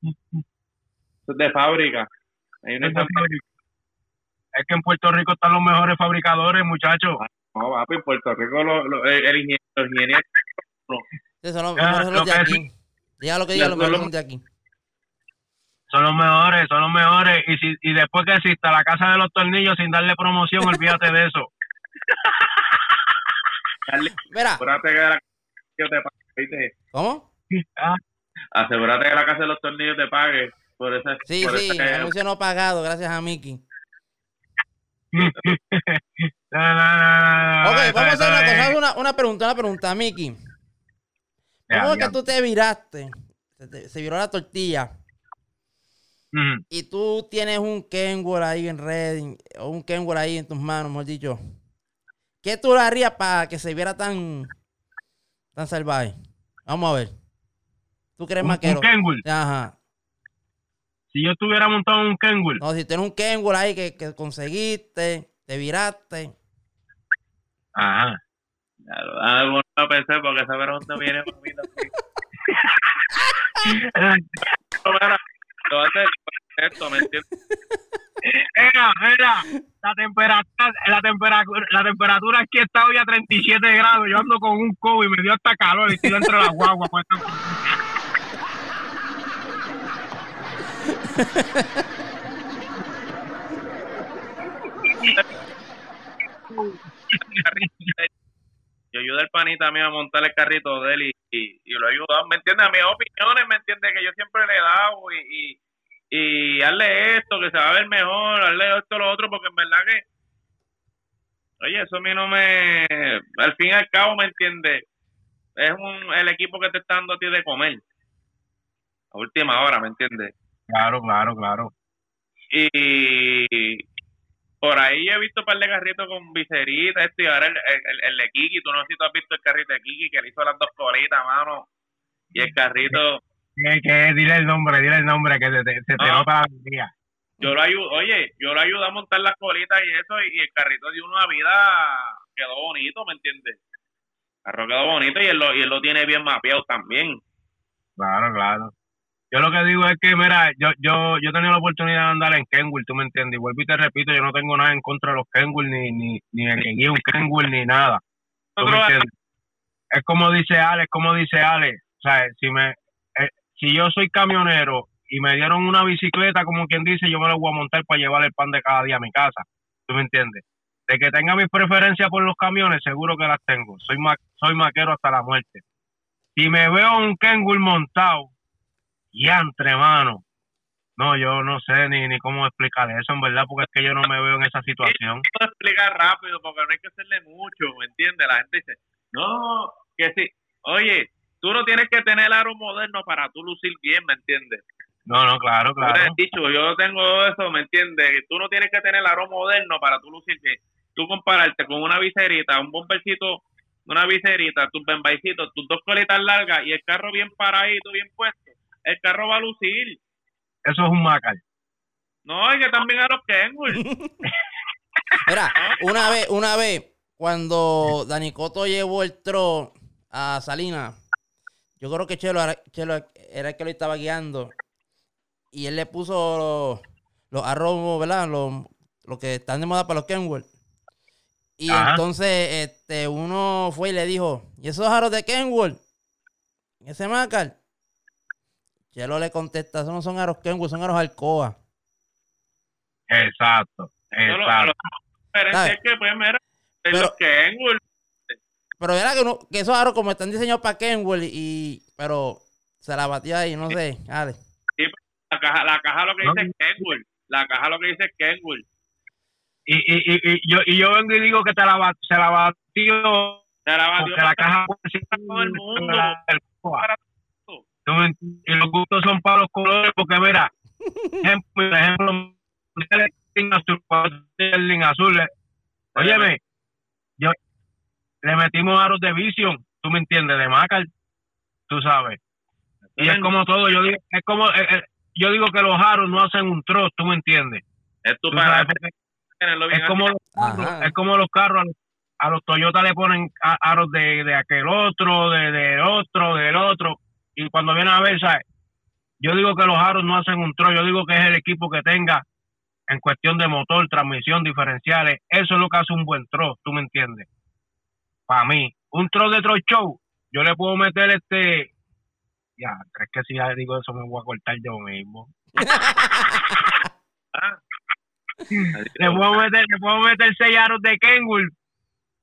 Eso es de fábrica. Hay una es que en Puerto Rico están los mejores fabricadores, muchachos. No, papi, en Puerto Rico lo, lo- el, el ingeniero, los ingenieros Sí, son los, son los de lo que aquí. Diga lo que diga, los son mejores los- son de aquí. Son los mejores, son los mejores. Y si y después que exista la casa de los tornillos sin darle promoción, olvídate de eso. Mira, asegúrate que la yo te pague. ¿cómo? Ah, Asegúrate que la casa de los tornillos te pague por ese, Sí, por sí, anuncio no pagado, gracias a Miki. no, no, no, no, no, Ok, vamos a hacer una cosa, una, una pregunta, una pregunta, Miki. ¿Cómo es que tú te viraste? Se, viró la tortilla y tú tienes un Kenwood ahí en red, o un Kenwood ahí en tus manos, mejor dicho. ¿Qué tú le harías para que se viera tan, tan salvaje? Vamos a ver. ¿Tú crees más que. Ajá. Si yo estuviera montado en un Kenwood, No, si tienes un Kenwood ahí que, que conseguiste, te viraste. ajá. Ah, bueno, no pensé porque esa pregunta viene mira, lo a hacer esto, ¿me entiendes? Mira, mira, la temperatura, la temperatura, la temperatura aquí está hoy a 37 grados. Yo ando con un COVID y me dio hasta calor y estoy dentro de la guagua. Pues, Yo ayudo al panita mío a montar el carrito de él y, y, lo ayudo, ¿me entiendes? A mis opiniones, ¿me entiendes? Que yo siempre le he dado y, y, y hazle esto, que se va a ver mejor, hazle esto, lo otro, porque en verdad que, oye, eso a mí no me, al fin y al cabo, ¿me entiendes? Es un, el equipo que te está dando a ti de comer. A última hora, ¿me entiendes? Claro, claro, claro. Y por ahí he visto un par de carritos con viserita, esto y ahora el, el, el de Kiki. Tú no sé si tú has visto el carrito de Kiki que le hizo las dos colitas, mano. Y el carrito, que, dile el nombre, dile el nombre, que se, te- se te Ah. nota la alegría. yo lo ayudo, oye, yo lo ayudo a montar las colitas y eso, y, y el carrito dio una vida, quedó bonito, ¿me entiendes? El carro quedó bonito y él lo, y él lo tiene bien mapeado también. Claro, claro. Yo lo que digo es que, mira, yo yo yo he tenido la oportunidad de andar en Kenwood, tú me entiendes. Y vuelvo y te repito, yo no tengo nada en contra de los Kenwood, ni, ni, ni guíe un Kenwood, ni nada. ¿Tú me entiendes? Es como dice Alex, como dice Alex. O sea, si, me, eh, si yo soy camionero y me dieron una bicicleta, como quien dice, yo me la voy a montar para llevar el pan de cada día a mi casa. ¿Tú me entiendes? De que tenga mis preferencias por los camiones, seguro que las tengo. Soy ma- soy maquero hasta la muerte. Si me veo un Kenwood montado, y entre mano. No, yo no sé ni, ni cómo explicar eso, en verdad, porque es que yo no me veo en esa situación. puedo explicar rápido porque no hay que hacerle mucho, ¿me entiendes? La gente dice, no, que sí. Oye, tú no tienes que tener aro moderno para tú lucir bien, ¿me entiendes? No, no, claro, claro. has dicho, yo tengo eso, ¿me entiendes? Tú no tienes que tener aro moderno para tú lucir bien. Tú compararte con una viserita, un bombercito una viserita, tus bembaicitos, tus dos colitas largas y el carro bien paradito, bien puesto, el carro va a lucir. Eso es un macal. No, y que también a los Kenwood. Mira, una vez, una vez, cuando Dani Coto llevó el tro a Salinas, yo creo que Chelo, era- Chelo era el que lo estaba guiando. Y él le puso los, los arroz, ¿verdad? Los, los que están de moda para los Kenworth. Y Ajá. entonces este, uno fue y le dijo, ¿y esos arroz de Kenworth? ¿Ese macal? Chelo le contesta, esos no son aros Kenworth, son aros Alcoa. Exacto, exacto. Que, pues, mira, Pero- los Kenwood, Pero era que, uno- que esos aros como están diseñados para Kenworth y... Pero se la batió ahí, no sé. Dale. la caja, la caja lo que No. dice es Kenwood. La caja lo que dice es Kenwood. Y, y, y, y yo, y yo vengo y digo que te la, se la batió Se la batió porque la caja todo el mundo. para y los gustos son para los colores porque mira ejemplo por ejemplo azul azul eh. óyeme yo le metimos aros de Vision tú me entiendes de Macar tú sabes. Y es como todo yo digo es como eh, eh, yo digo que los aros no hacen un trozo tú me entiendes. Es tu para es como Ajá. es como los carros a los, a los Toyota le ponen aros de, de aquel otro de, de otro del otro y cuando viene a ver ¿sabes? yo digo que los aros no hacen un tro yo digo que es el equipo que tenga en cuestión de motor transmisión diferenciales eso es lo que hace un buen tro tú me entiendes para mí un tro de tro show yo le puedo meter este ya es que si ya digo eso me voy a cortar yo mismo Ah. le puedo meter, le puedo meter seis aros de Kenwood,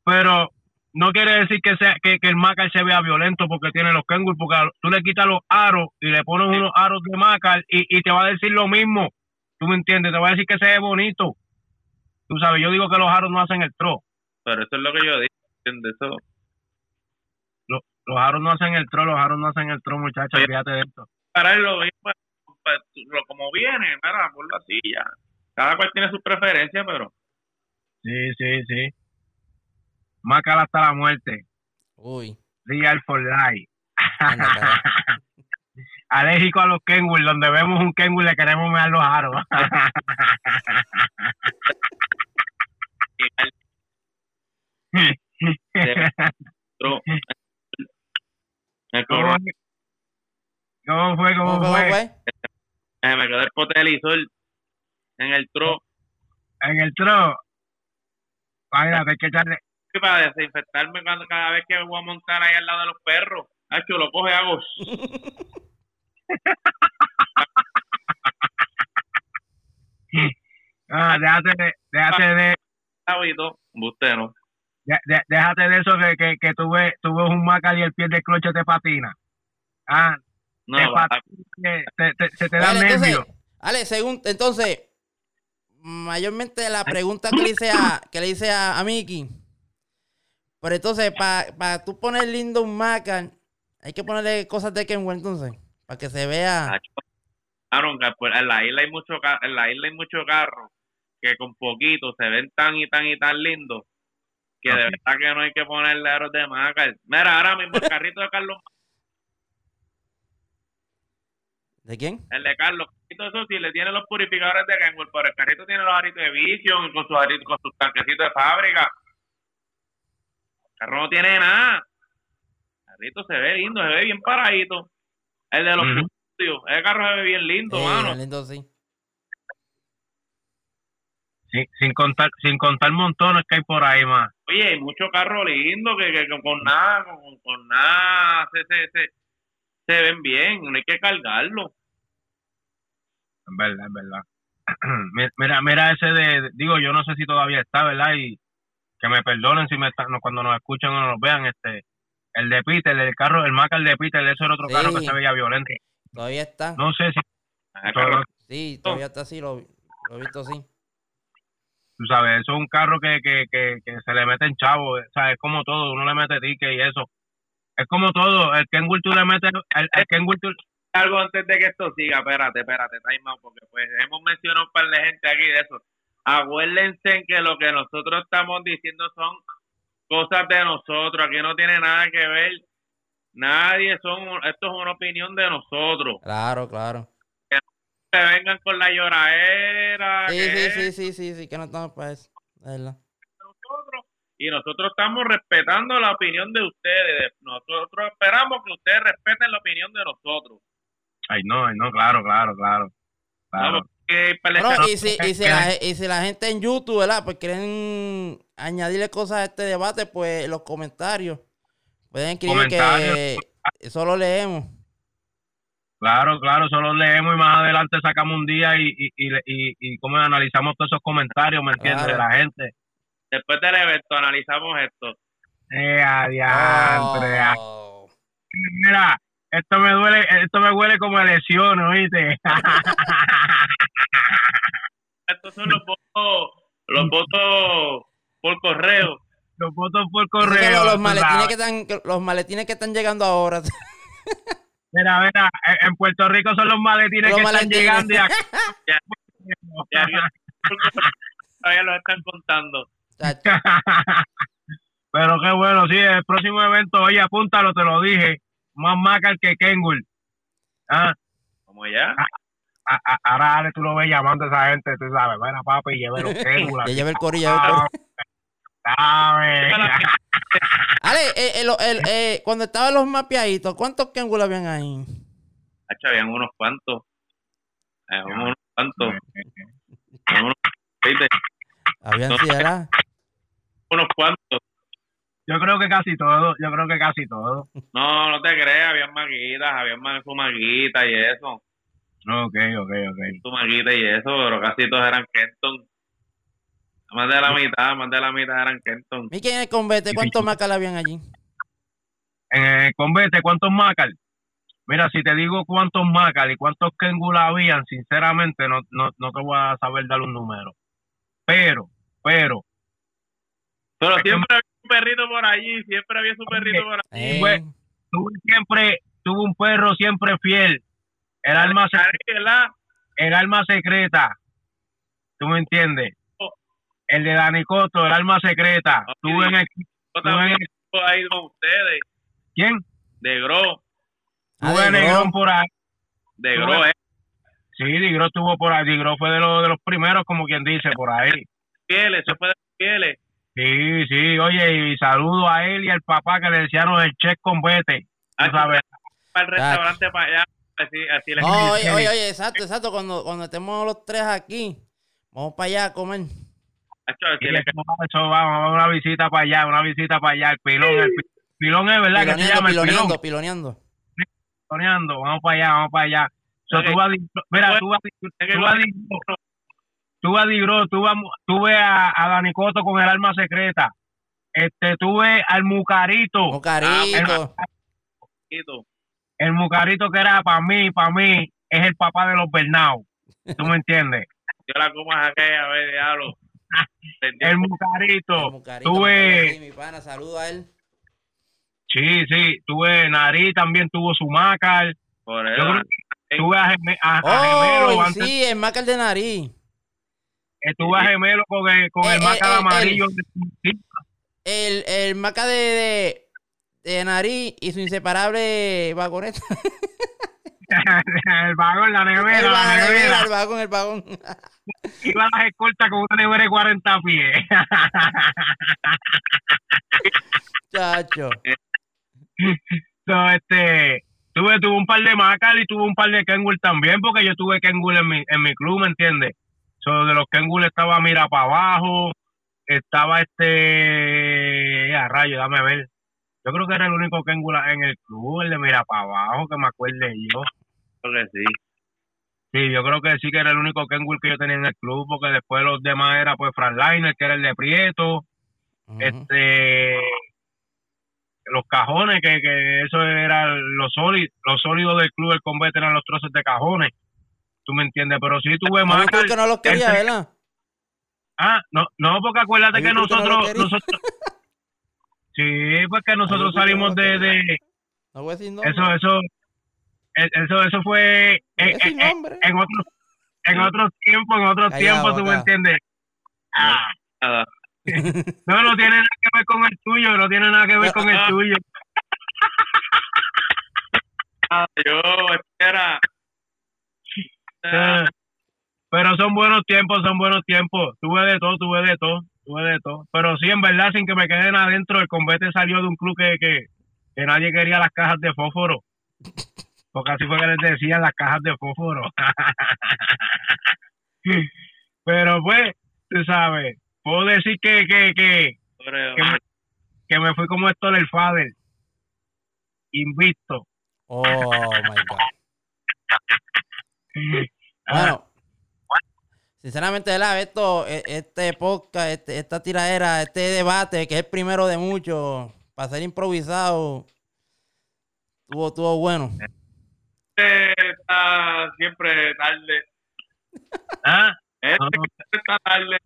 pero no quiere decir que sea que, que el Macar se vea violento porque tiene los Kenwood, porque tú le quitas los aros y le pones unos aros de Macar y, y te va a decir lo mismo. ¿Tú me entiendes? Te va a decir que se ve bonito. Tú sabes, yo digo que los aros no hacen el tro. Pero eso es lo que yo digo. ¿entiendes? Eso, Los aros no hacen el tro, los aros no hacen el tro, muchachos. Fíjate de esto. para lo mismo, pues, como viene, mira, ponlo así ya. Cada cual tiene sus preferencias, pero Sí, sí, sí. Macar hasta la muerte. Uy. Real for life. alérgico a los Kenwood, donde vemos un Kenwood le queremos mear los aros. ¿Cómo, fue? ¿Cómo, ¿Cómo fue? me quedó el pote del isol en el tro En el tro. Imagínate, hay que echarle. Para desinfectarme cuando, cada vez que voy a montar ahí al lado de los perros. Hacho, lo coge, hago. Ah, déjate de, déjate de, bustero. de- de- déjate de eso que, que, que tú, ves, tú ves un macal y el pie del cloche te patina. Ah, No, te va- patina, te- te- se te da Vale, entonces, nervio. Ale, según, entonces, mayormente la pregunta que le hice a, que le hice a, a Mickey. Pero entonces, para tú poner lindo un Macan, hay que ponerle cosas de Kenwood entonces, para que se vea. Pues, en la isla hay mucho en la isla hay mucho carro que con poquito se ven tan y tan y tan lindos que de verdad que no hay que ponerle aros de macar. Mira, ahora mismo el carrito de Carlos, ¿De quién? el de Carlos, eso sí le tiene los purificadores de Kenwood, pero el carrito tiene los aritos de Vision con sus aritos, con sus tanquecitos de fábrica. El carro no tiene nada. El carrito se ve lindo, se ve bien paradito. El de los estudios, ese carro se ve bien lindo, Eh, mano. lindo, sí. Sin, sin contar sin contar montones que hay por ahí más. Oye, hay mucho carro lindo que, que, que con nada, con, con nada, se, se, se, se ven bien, no hay que cargarlo. En verdad, en verdad. Mi- mira, mira ese de, digo, yo no sé si todavía está, ¿verdad? Y que me perdonen si me están, no, cuando nos escuchan o nos vean, este, el de Peter, el carro, el Macar de Peter, eso era otro Sí. carro que se veía violento. Todavía está. No sé si, Ese carro- Sí, todavía está así, lo, lo he visto así. tú sabes, eso es un carro que, que, que, que se le mete en chavo, o sea, es como todo, uno le mete ticket y eso. Es como todo, el Kenwood tú le metes, el, el Kenwood tú, algo antes de que esto siga, espérate, espérate, time out, porque pues hemos mencionado un par de gente aquí de eso. Acuérdense que lo que nosotros estamos diciendo son cosas de nosotros. Aquí no tiene nada que ver. Nadie son, esto es una opinión de nosotros. Claro, claro. Que vengan con la lloradera. Sí, que sí, sí, sí, sí, sí, que no estamos para eso. de verdad. nosotros. Y nosotros estamos respetando la opinión de ustedes. Nosotros esperamos que ustedes respeten la opinión de nosotros. Ay, no, ay, no, claro, claro, claro. claro. No, Bueno, y si, y, si la, y si la gente en YouTube, ¿verdad? Pues quieren añadirle cosas a este debate, pues los comentarios pueden escribir que Comentarios. eso lo leemos. Claro, claro, solo leemos y más adelante sacamos un día y, y, y, y, y cómo analizamos todos esos comentarios, ¿me entiendes? Claro. De la gente. después del evento analizamos esto. Eh, adiantre. Oh. Mira, esto me duele, esto me huele como a lesión, ¿oíste? Estos son los votos, los votos por correo. Los votos por correo. los, maletines que están, los maletines que están llegando ahora. Mira, mira, en- Puerto Rico son los maletines Los que maletines. están llegando y acá. Ya, ya- todavía los están contando. Pero qué bueno, sí, el próximo evento, oye, apúntalo, te lo dije, más macal que Kengull. Ah, Como ya. A- a- ahora Ale, tú lo ves llamando a esa gente, tú sabes, bueno, papi, lleve los lleva el corillo. ¿Sabes? Ale, eh, eh, el- eh, cuando estaban los mapeaditos, ¿cuántos Kengull habían ahí? Habían unos cuantos. Eh, unos cuantos. Habían No. sí, ¿verdad? unos cuantos. Yo creo que casi todo, yo creo que casi todo. No, no te creas, habían maguitas, habían más su maguita y eso. Ok, ok, ok. Su maguita y eso, pero casi todos eran Kenton. Más de la mitad, más de la mitad eran Kenton. Miki en el convete, ¿cuántos macas habían allí? En el convete, ¿cuántos macal? Mira, si te digo cuántos macal y cuántos Kengull habían, sinceramente no, no, no te voy a saber dar un número. Pero, pero, Pero Es que- siempre había un perrito por allí, siempre había su perrito por allí. Eh, tuve siempre, tuve un perro siempre fiel. El alma, se- Ahí, ¿verdad? el alma secreta. ¿Tú me entiendes? El de Dani Coto, el alma secreta. Tuve en el, Yo también ahí con ustedes, ¿quién? de Gro, Ah, Tuve Negrón por ahí. de Tú Gro, eh. Sí, Digro estuvo por ahí. Digro fue de los, de los primeros, como quien dice, por ahí. Fieles, se fue de fieles. Sí, sí, oye, y saludo a él y al papá que le decían el check con vete. Ah, Tú sabes. Para el restaurante para allá, así, así les No, oye, oye, oye, exacto, exacto. Cuando, cuando estemos los tres aquí, vamos para allá a comer. Hacho, así eso, vamos, una visita para allá, una visita para allá, el pilón, el pi- pilón es verdad que se Piloneando, llama el pilón, piloneando, piloneando. piloneando, vamos para allá, vamos para allá. So, tú vas, mira, tú vas, a- tú vas tú vas tú vas, tú ves a, a Dani Coto con el alma secreta, este, tú ves al Mucarito, Un carito. Quito. El Mucarito que era para mí, para mí, es el papá de los Bernau, ¿tú me entiendes? Yo la como a aquella vez, diablo. Entendió. El Mucarito, tuve, sí, mi pana, saludo a él. sí, sí, tuve Nariz, también tuvo su Macar, Por eso. tuve a, Geme- a- a Oh, Gemelo antes sí, el macar de nariz. estuve a gemelo con el, con Eh, el eh, maca eh, amarillo. El, el maca de, de, de nariz y su inseparable vagoneta. el vagón, la nevera, el, la vagón, nevera. el vagón, el vagón. Iba a las escoltas con una nevera de 40 pies. Chacho. so, este, tuve, tuve un par de macas y tuve un par de Kengull también, porque yo tuve Kengull en mi, en mi club, ¿me entiendes? So, de los Kengull estaba Mira para abajo, estaba este, a rayo, dame ver. Yo creo que era el único Kengull en el club, el de Mira para abajo, que me acuerde yo. Creo que sí. Sí, yo creo que sí que era el único Kengull que yo tenía en el club, porque después los demás era pues Liner, que era el de Prieto, este los cajones, que, que eso era lo sólido, lo sólido del club del combate eran los trozos de cajones. Tú me entiendes, pero sí tuve A mí más. porque no los quería, ¿verdad? Ah, no, no, porque acuérdate que ¿tú que no nosotros, nosotros Sí, porque nosotros ¿tú que no salimos de, de No voy a decir eso, nombre. eso, eh, eso, eso fue No voy a en, decir en, nombre. en otros en otros tiempos, en otros tiempos, tú me entiendes. Ah, Nada. No, no tiene nada que ver con el tuyo, no tiene nada que ver con el tuyo. Ah, Yo espera. Eh, Pero son buenos tiempos, son buenos tiempos. Tuve de todo, tuve de todo, tuve de todo. Pero sí, en verdad, sin que me queden adentro, el combate salió de un club que, que, que nadie quería las cajas de fósforo. Porque así fue que les decían las cajas de fósforo. Pero pues, tú sabes, puedo decir que, que, que, que, me, que me fui como esto el Fader. Invicto. Oh my God. Bueno, sinceramente, ¿verdad? Esto, e- este podcast, este- esta tiradera, este debate, que es el primero de muchos, para ser improvisado, tuvo, tuvo bueno. Este está siempre tarde. ¿Ah? Este No. está tarde.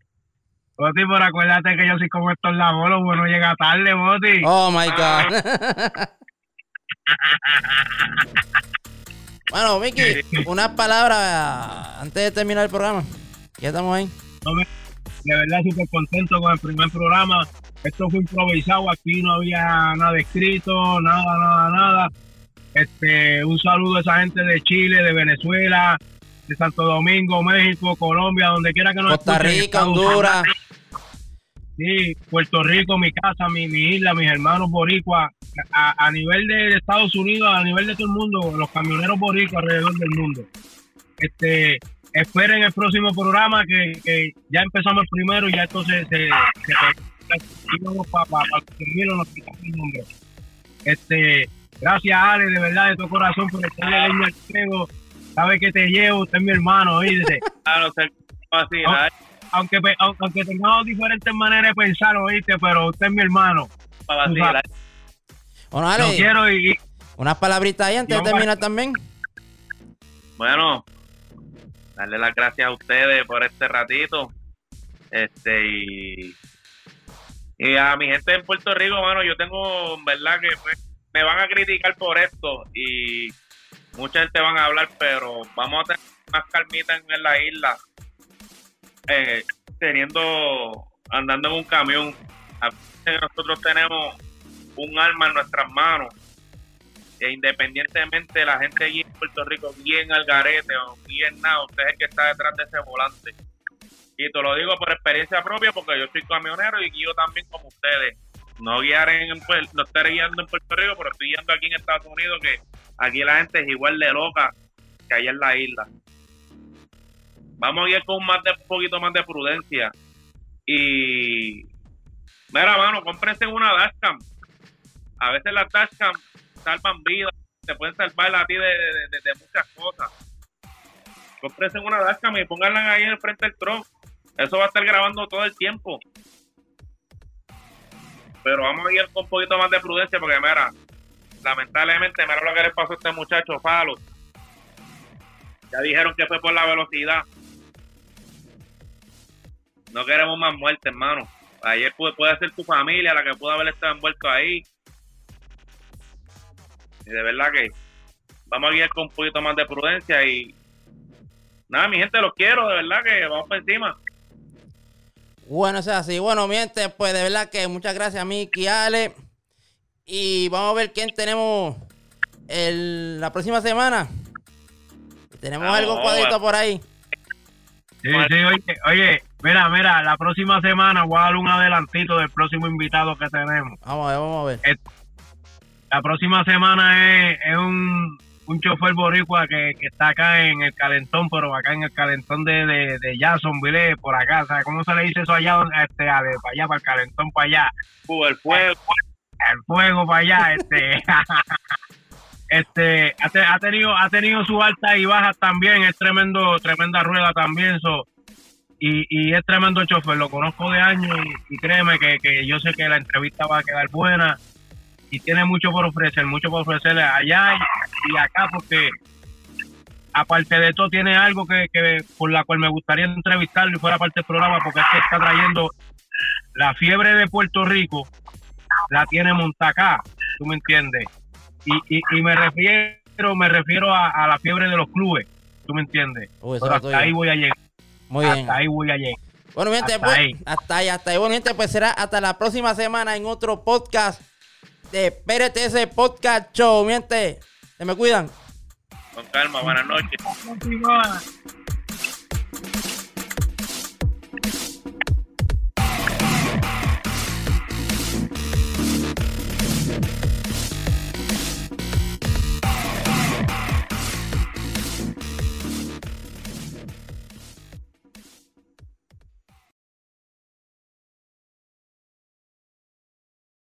Boti, pero acuérdate que yo soy como estos labores, bueno, llega tarde, Boti. Oh my God. bueno, Mickey, unas palabras antes de terminar el programa. Ya estamos ahí. De verdad súper contento con el primer programa. Esto fue improvisado, aquí no había nada escrito, nada, nada, nada. Este, un saludo a esa gente de Chile, de Venezuela, de Santo Domingo, México, Colombia, donde quiera que nos Costa escuchen, Rica, Honduras. Sí, Puerto Rico, mi casa, mi, mi isla, mis hermanos boricuas, a, a nivel de Estados Unidos, a nivel de todo el mundo, los camioneros boricuas alrededor del mundo. Este, esperen el próximo programa que, que ya empezamos el primero y ya esto se, para pa, pa, termino, nos quitamos el nombre. Este, gracias Ale, de verdad, de todo corazón por estarle leña al fuego. Sabe que te llevo, usted es mi hermano, oíste Ah, Ah. nada, aunque pe- aunque aunque tengamos diferentes maneras de pensar, oíste, pero usted es mi hermano. para vacilar. Bueno, quiero y, y- unas palabritas ahí antes de terminar también. Bueno, darle las gracias a ustedes por este ratito. Este y, y a mi gente en Puerto Rico, mano, yo tengo, en verdad que pues, me van a criticar por esto y mucha gente van a hablar, pero vamos a tener más calmita en, la isla, eh, teniendo, andando en un camión. Nosotros tenemos un arma en nuestras manos e independientemente la gente allí en Puerto Rico, bien al garete o bien nada, usted es el que está detrás de ese volante. Y te lo digo por experiencia propia, porque yo soy camionero y guío también como ustedes. No guiar en, Puer- no estar guiando en Puerto Rico, pero estoy guiando aquí en Estados Unidos, que aquí la gente es igual de loca que allá en la isla. Vamos a guiar con más de, un poquito más de prudencia. Y, mira, mano, cómprense una dashcam. A veces las dashcam salvan vidas, te pueden salvar a ti de, de- muchas cosas. Cómprense una dashcam y pónganla ahí en frente del tron. Eso va a estar grabando todo el tiempo. Pero vamos a ir con un poquito más de prudencia porque, mira, lamentablemente, mira lo que le pasó a este muchacho, Falo. Ya dijeron que fue por la velocidad. No queremos más muertes, hermano. Ayer puede, puede ser tu familia la que pudo haber estado envuelto ahí. Y de verdad que vamos a guiar con un poquito más de prudencia y nada, mi gente, los quiero, de verdad que vamos por encima. Bueno, o sea, así. Bueno, mi gente, pues de verdad que muchas gracias, Mickey, Ale. Y vamos a ver quién tenemos el, la próxima semana. Tenemos algo cuadrito por ahí. Sí, sí, oye, oye, mira, mira, la próxima semana voy a dar un adelantito del próximo invitado que tenemos. Vamos a ver, vamos a ver. La próxima semana es, es un, un chofer boricua que, que está acá en el calentón, pero acá en el calentón de, de, de Jacksonville, por acá, ¿sabes cómo se le dice eso allá? Este, para allá, para el calentón, para allá. Uh, el fuego. el fuego para allá, este, este, ha, te- ha tenido, ha tenido su alta y bajas también, es tremendo, tremenda rueda también, so, y, y es tremendo chofer, lo conozco de años y, y créeme que, que yo sé que la entrevista va a quedar buena y tiene mucho por ofrecer, mucho por ofrecerle allá y, y acá porque aparte de todo tiene algo que, que por la cual me gustaría entrevistarlo y fuera parte del programa porque es que está trayendo la fiebre de Puerto Rico la tiene Montacá, tú me entiendes. Y, y, y me refiero, me refiero a, a la fiebre de los clubes, tú me entiendes. Uy, Pero hasta ahí voy a llegar, Muy bien. hasta ahí voy a llegar. Bueno, gente, Hasta pues, ahí. hasta ahí, hasta ahí. Bueno, gente, pues será hasta la próxima semana en otro podcast de PRTS Podcast Show. Mi gente, se me cuidan. Con calma, buenas noches.